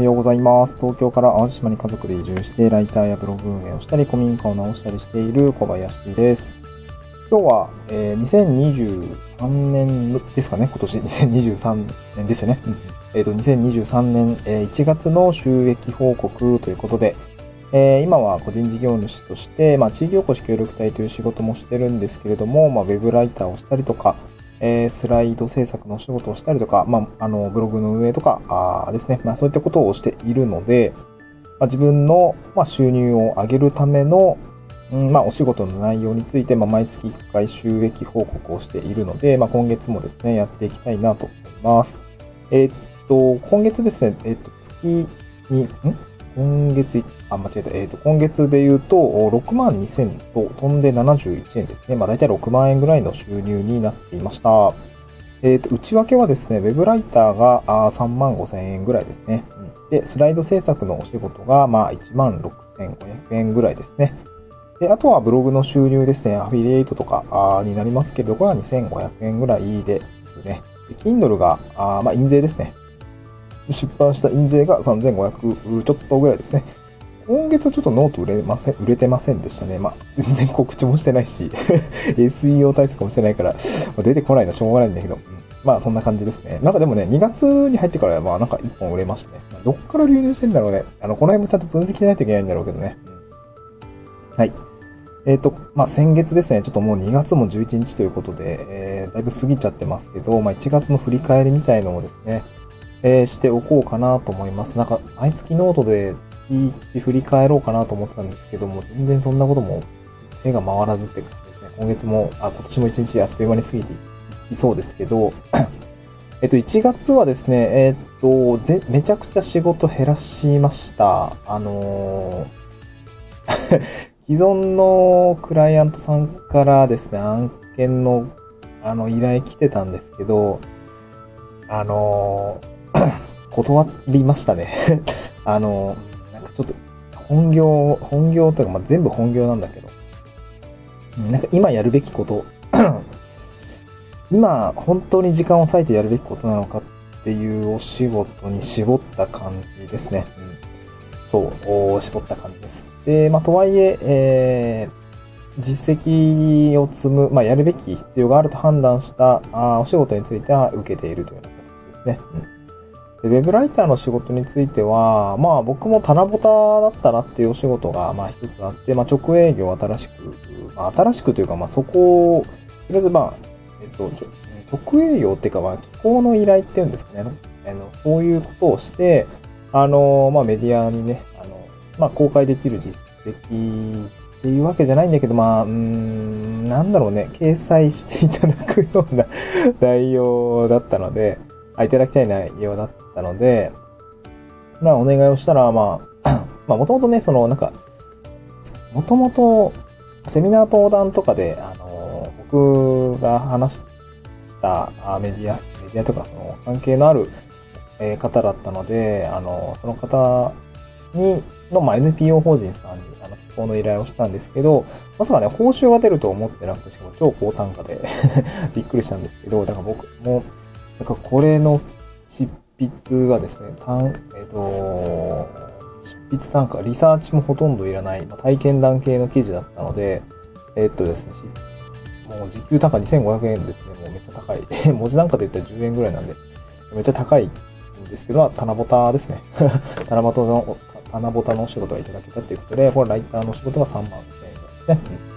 はようございます。東京から淡路島に家族で移住して、ライターやブログ運営をしたり、古民家を直したりしている小林です。今日は、えー2023年ですかね、今年2023年ですよね。うんえっ、と、2023年、えー1月の収益報告ということで、えー今は個人事業主として、まあ、地域おこし協力隊という仕事もしてるんですけれども、まあ、ウェブライターをしたりとか、えースライド制作のお仕事をしたりとか、まあ、あの、ブログの運営とか、あですね。まあ、そういったことをしているので、まあ、自分の、ま、収入を上げるための、うん、まあ、お仕事の内容について、ま、毎月1回収益報告をしているので、まあ、今月もですね、やっていきたいなと思います。えーっと、今月ですね、えーっと、月に、ん今月、あ、間違えた。えーと、今月で言うと、6万2000と飛んで71円ですね。まあ、大体6万円ぐらいの収入になっていました。えっ、と、内訳はですね、ウェブライターがあ3万5千円ぐらいですね。うんで、スライド制作のお仕事が、まあ、1万6500円ぐらいですね。で、あとはブログの収入ですね、アフィリエイトとかになりますけれど、これは2500円ぐらいですね。で、Kindle が、あまあ、印税ですね。出版した印税が3500ちょっとぐらいですね。今月はちょっとノート売れません、売れてませんでしたね。まあ、全然告知もしてないし、SEO 対策もしてないから、出てこないのはしょうがないんだけど、まあそんな感じですね。なんかでもね、2月に入ってからはまあなんか1本売れましたね。どっから流入してんだろうね。あの、この辺もちゃんと分析しないといけないんだろうけどね。はい。えっ、と、まあ先月ですね、ちょっともう2月も11日ということで、えー、だいぶ過ぎちゃってますけど、まあ1月の振り返りみたいのをですね、えーしておこうかなと思います。なんか、毎月ノートで月1振り返ろうかなと思ってたんですけども、全然そんなことも手が回らずって感じですね。今月も、あ、今年も1日あっという間に過ぎていきそうですけど、えっと、1月はですね、えっと、ぜ、めちゃくちゃ仕事減らしました。あのー 既存のクライアントさんからですね、案件の、あの、依頼来てたんですけど、あのー 断りましたね。あのなんかちょっと、本業、本業というか、まあ、全部本業なんだけど、なんか今やるべきこと、今本当に時間を割いてやるべきことなのかっていうお仕事に絞った感じですね。うん、そう、絞った感じです。で、まあ、とはいえ、えー実績を積む、まあ、やるべき必要があると判断したあお仕事については受けているというような形ですね。うん、でウェブライターの仕事については、まあ僕も棚ぼただったなっていうお仕事がまあ一つあって、まあ直営業新しく、まあ新しくというかまあそこを、とりあえずまあ、えっと、直営業っていうかまあ気候の依頼っていうんですかね。あのそういうことをして、あの、まあメディアにね、あの、まあ公開できる実績っていうわけじゃないんだけど、まあ、うーん、なんだろうね、掲載していただくような 内容だったので、あ、いただきたい内容だったので、まあ、お願いをしたら、まあ、まあ、もともとね、その、なんか、もともと、セミナー登壇とかで、あの、僕が話したメディア、メディアとか、その、関係のある、方だったので、あの、その方に、の、まあ、NPO 法人さんに、あの、寄稿の依頼をしたんですけど、まさかね、報酬が出ると思ってなくて、しかも超高単価で びっくりしたんですけど、だから僕も、なんかこれの執筆がですね、単、えっ、と、執筆単価、リサーチもほとんどいらない、まあ、体験談系の記事だったので、えっ、とですね、もう時給単価2500円ですね、もうめっちゃ高い。文字単価で言ったら10円ぐらいなんで、めっちゃ高いんですけど、まあ棚ぼたですね。棚ぼたの、棚ぼたのお仕事がいただけたということで、これライターの仕事が3万5000円ぐらいですね。うん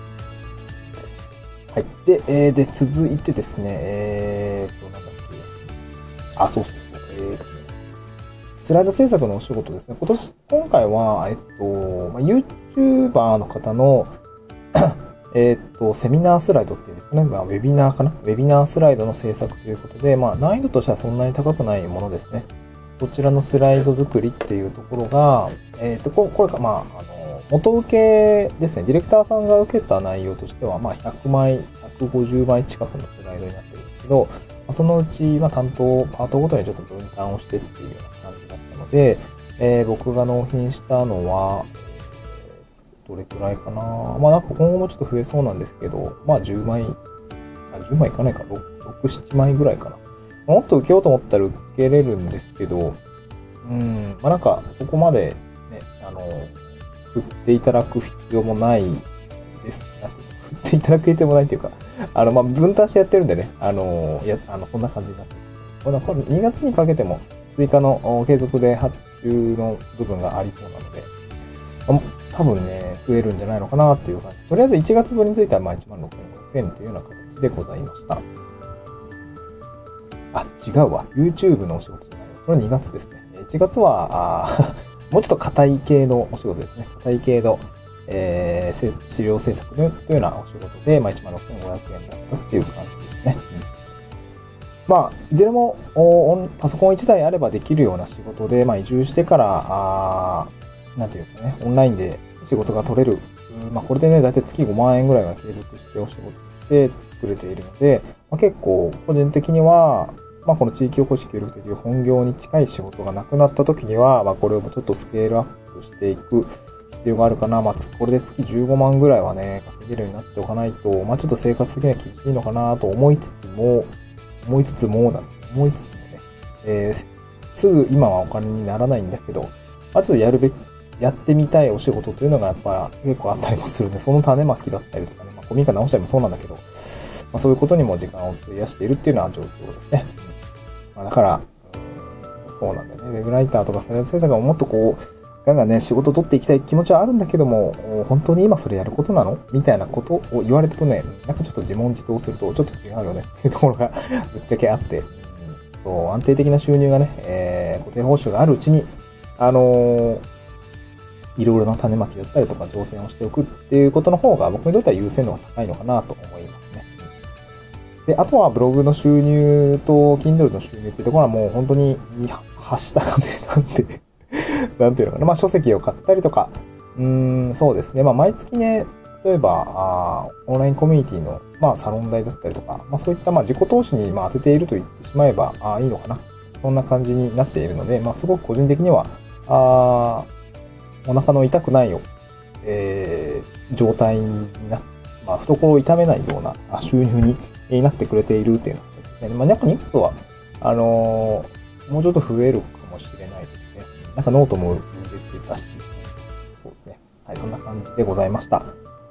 はい。で、えーで、続いてですね、えーっと、なんだっけ。あ、そうそう。えーとね、スライド制作のお仕事ですね。今年、今回は、えっと、まあ、YouTuber の方の、えっと、セミナースライドっていうんですかね。まあ、ウェビナーかな？ウェビナースライドの制作ということで、まあ、難易度としてはそんなに高くないものですね。こちらのスライド作りっていうところが、えっと、これか、まあ、あの、元請けですね。ディレクターさんが受けた内容としては、まあ、100枚、150枚近くのスライドになってるんですけど、そのうち、まあ、担当、パートごとにちょっと分担をしてっていうような感じだったので、えー僕が納品したのは、どれくらいかなまあなんか今後もちょっと増えそうなんですけど、まあ10枚、あ10枚いかないか、6、7枚ぐらいかな。もっと受けようと思ったら受けれるんですけど、うん、まあなんかそこまでね、あの、振っていただく必要もないです。なんていうっていただく必要もないっていうか、あの、まあ分担してやってるんでね、あの、や、あの、そんな感じになってます。この2月にかけても追加の継続で発注の部分がありそうなので、多分ね、増えるんじゃないのかなっていう感じ。とりあえず1月分については、まあ、1万6500円というような形でございました。あ、違うわ。YouTube のお仕事じゃない。それは2月ですね。1月は、あ もうちょっと硬い系のお仕事ですね。硬い系の、えー、資料制作というようなお仕事で、まあ、1万6500円だったっていう感じですね。うん、まあ、いずれもパソコン1台あればできるような仕事で、まあ、移住してから、あなんていうんですかね、オンラインで仕事が取れる。まあ、これでね、だいたい月5万円ぐらいは継続してお仕事して作れているので、まあ、結構、個人的には、まあ、この地域おこし協力という本業に近い仕事がなくなった時には、まあ、これをちょっとスケールアップしていく必要があるかな。まあ、これで月15万ぐらいはね、稼げるようになっておかないと、まあ、ちょっと生活的には厳しいのかなと思いつつも、思いつつもなんですよ。思いつつもね、えー、すぐ今はお金にならないんだけど、まあ、ちょっとやるべき、やってみたいお仕事というのがやっぱ結構あったりもするんで、その種まきだったりとかね、まあ、古民家直したりもそうなんだけど、まあ、そういうことにも時間を費やしているっていうような状況ですね。まあ、だから、そうなんだよね。ウェブライターとかサイド制作ももっとこう、ガンガンね、仕事取っていきたい気持ちはあるんだけども、本当に今それやることなの？みたいなことを言われるとね、なんかちょっと自問自答すると、ちょっと違うよね。っていうところがぶっちゃけあって、うん、そう、安定的な収入がね、えー、固定報酬があるうちに、あのー、いろいろな種まきだったりとか挑戦をしておくっていうことの方が僕にとっては優先度が高いのかなと思いますね。で、あとはブログの収入と Kindle の収入っていうところはもう本当にはした金なんで。なんていうのかな。まあ書籍を買ったりとか、うん、そうですね。まあ毎月ね、例えば、あオンラインコミュニティの、まあ、サロン代だったりとか、まあ、そういった、まあ、自己投資に、まあ、当てていると言ってしまえば、あいいのかな。そんな感じになっているので、まあ、すごく個人的には、あお腹の痛くないよ、えー、状態になって、まあ、懐を痛めないような収入になってくれているっていうのですね。まあ、なんか2月は、あのー、もうちょっと増えるかもしれないです。なんかノートも出てたし、そうですね。はい、そんな感じでございました。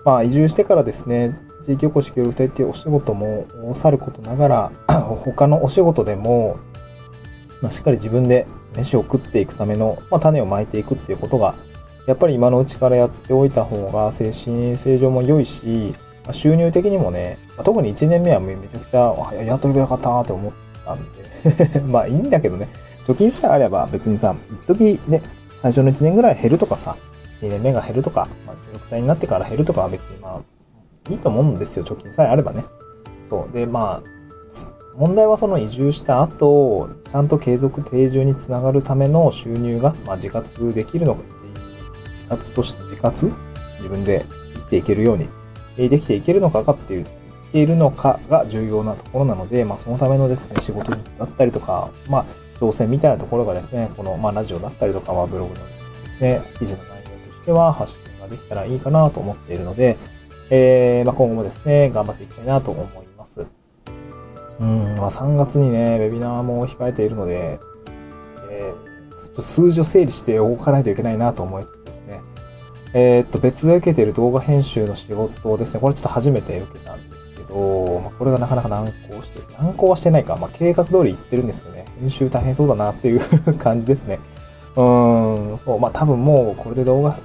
まあ、移住してからですね、地域おこし協力隊っていうお仕事もさることながら、他のお仕事でも、まあ、しっかり自分で飯を食っていくための、まあ、種をまいていくっていうことがやっぱり今のうちからやっておいた方が精神衛生上も良いし、まあ収入的にもね、まあ特に1年目はめちゃくちゃ、やっとけばよかったって思ったんで まあいいんだけどね、貯金さえあれば別にさ、一時ね、最初の1年ぐらい減るとかさ、2年目が減るとか、まあ、協力隊になってから減るとかは別にまあ、いいと思うんですよ、貯金さえあればね。そう。で、まあ、問題はその移住した後、ちゃんと継続定住につながるための収入が、まあ、自活できるのか、自活として、自活？自分で生きていけるように、できていけるのかかっていう、いけるのかが重要なところなので、まあ、そのためのですね、仕事だったりとか、まあ、挑戦みたいなところがですね、この、まあ、ラジオだったりとか、まあ、ブログのですね、記事の内容としては発信ができたらいいかなと思っているので、えー、まあ、今後もですね、頑張っていきたいなと思います。うん、まあ、3月にね、ウェビナーも控えているので、えー、ちょっと数字を整理して動かないといけないなと思いつつえー、っと、別で受けている動画編集の仕事をですね、これちょっと初めて受けたんで、まあ、これがなかなか難航して。難航はしてないか。まあ、計画通り行ってるんですけどね、編集大変そうだなっていう 感じですね。うーん、そう、まあ多分もうこれで動画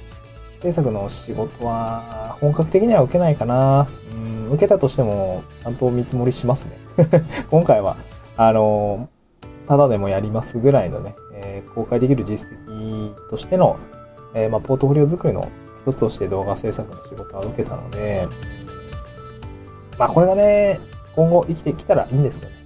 制作の仕事は本格的には受けないかな。うん、受けたとしてもちゃんと見積もりしますね。今回は、あの、ただでもやりますぐらいのね、えー、公開できる実績としてのえー、まあ、ポートフォリオ作りの一つとして動画制作の仕事は受けたので、まあ、これがね、今後生きてきたらいいんですけどね。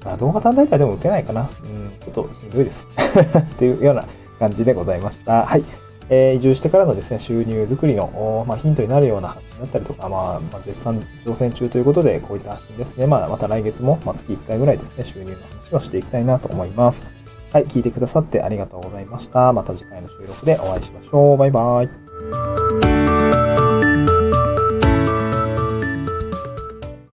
うん、まあ、動画単体ではでも受けないかな。うん、ちょっとしんどいです。っていうような感じでございました。はい。えー、移住してからのですね、収入作りの、まあ、ヒントになるような発信だったりとか、まあ、まあ、絶賛挑戦中ということで、こういった発信ですね。まあ、また来月も、まあ、月1回ぐらいですね、収入の話をしていきたいなと思います。はい、聞いてくださってありがとうございました。また次回の収録でお会いしましょう。バイバイ。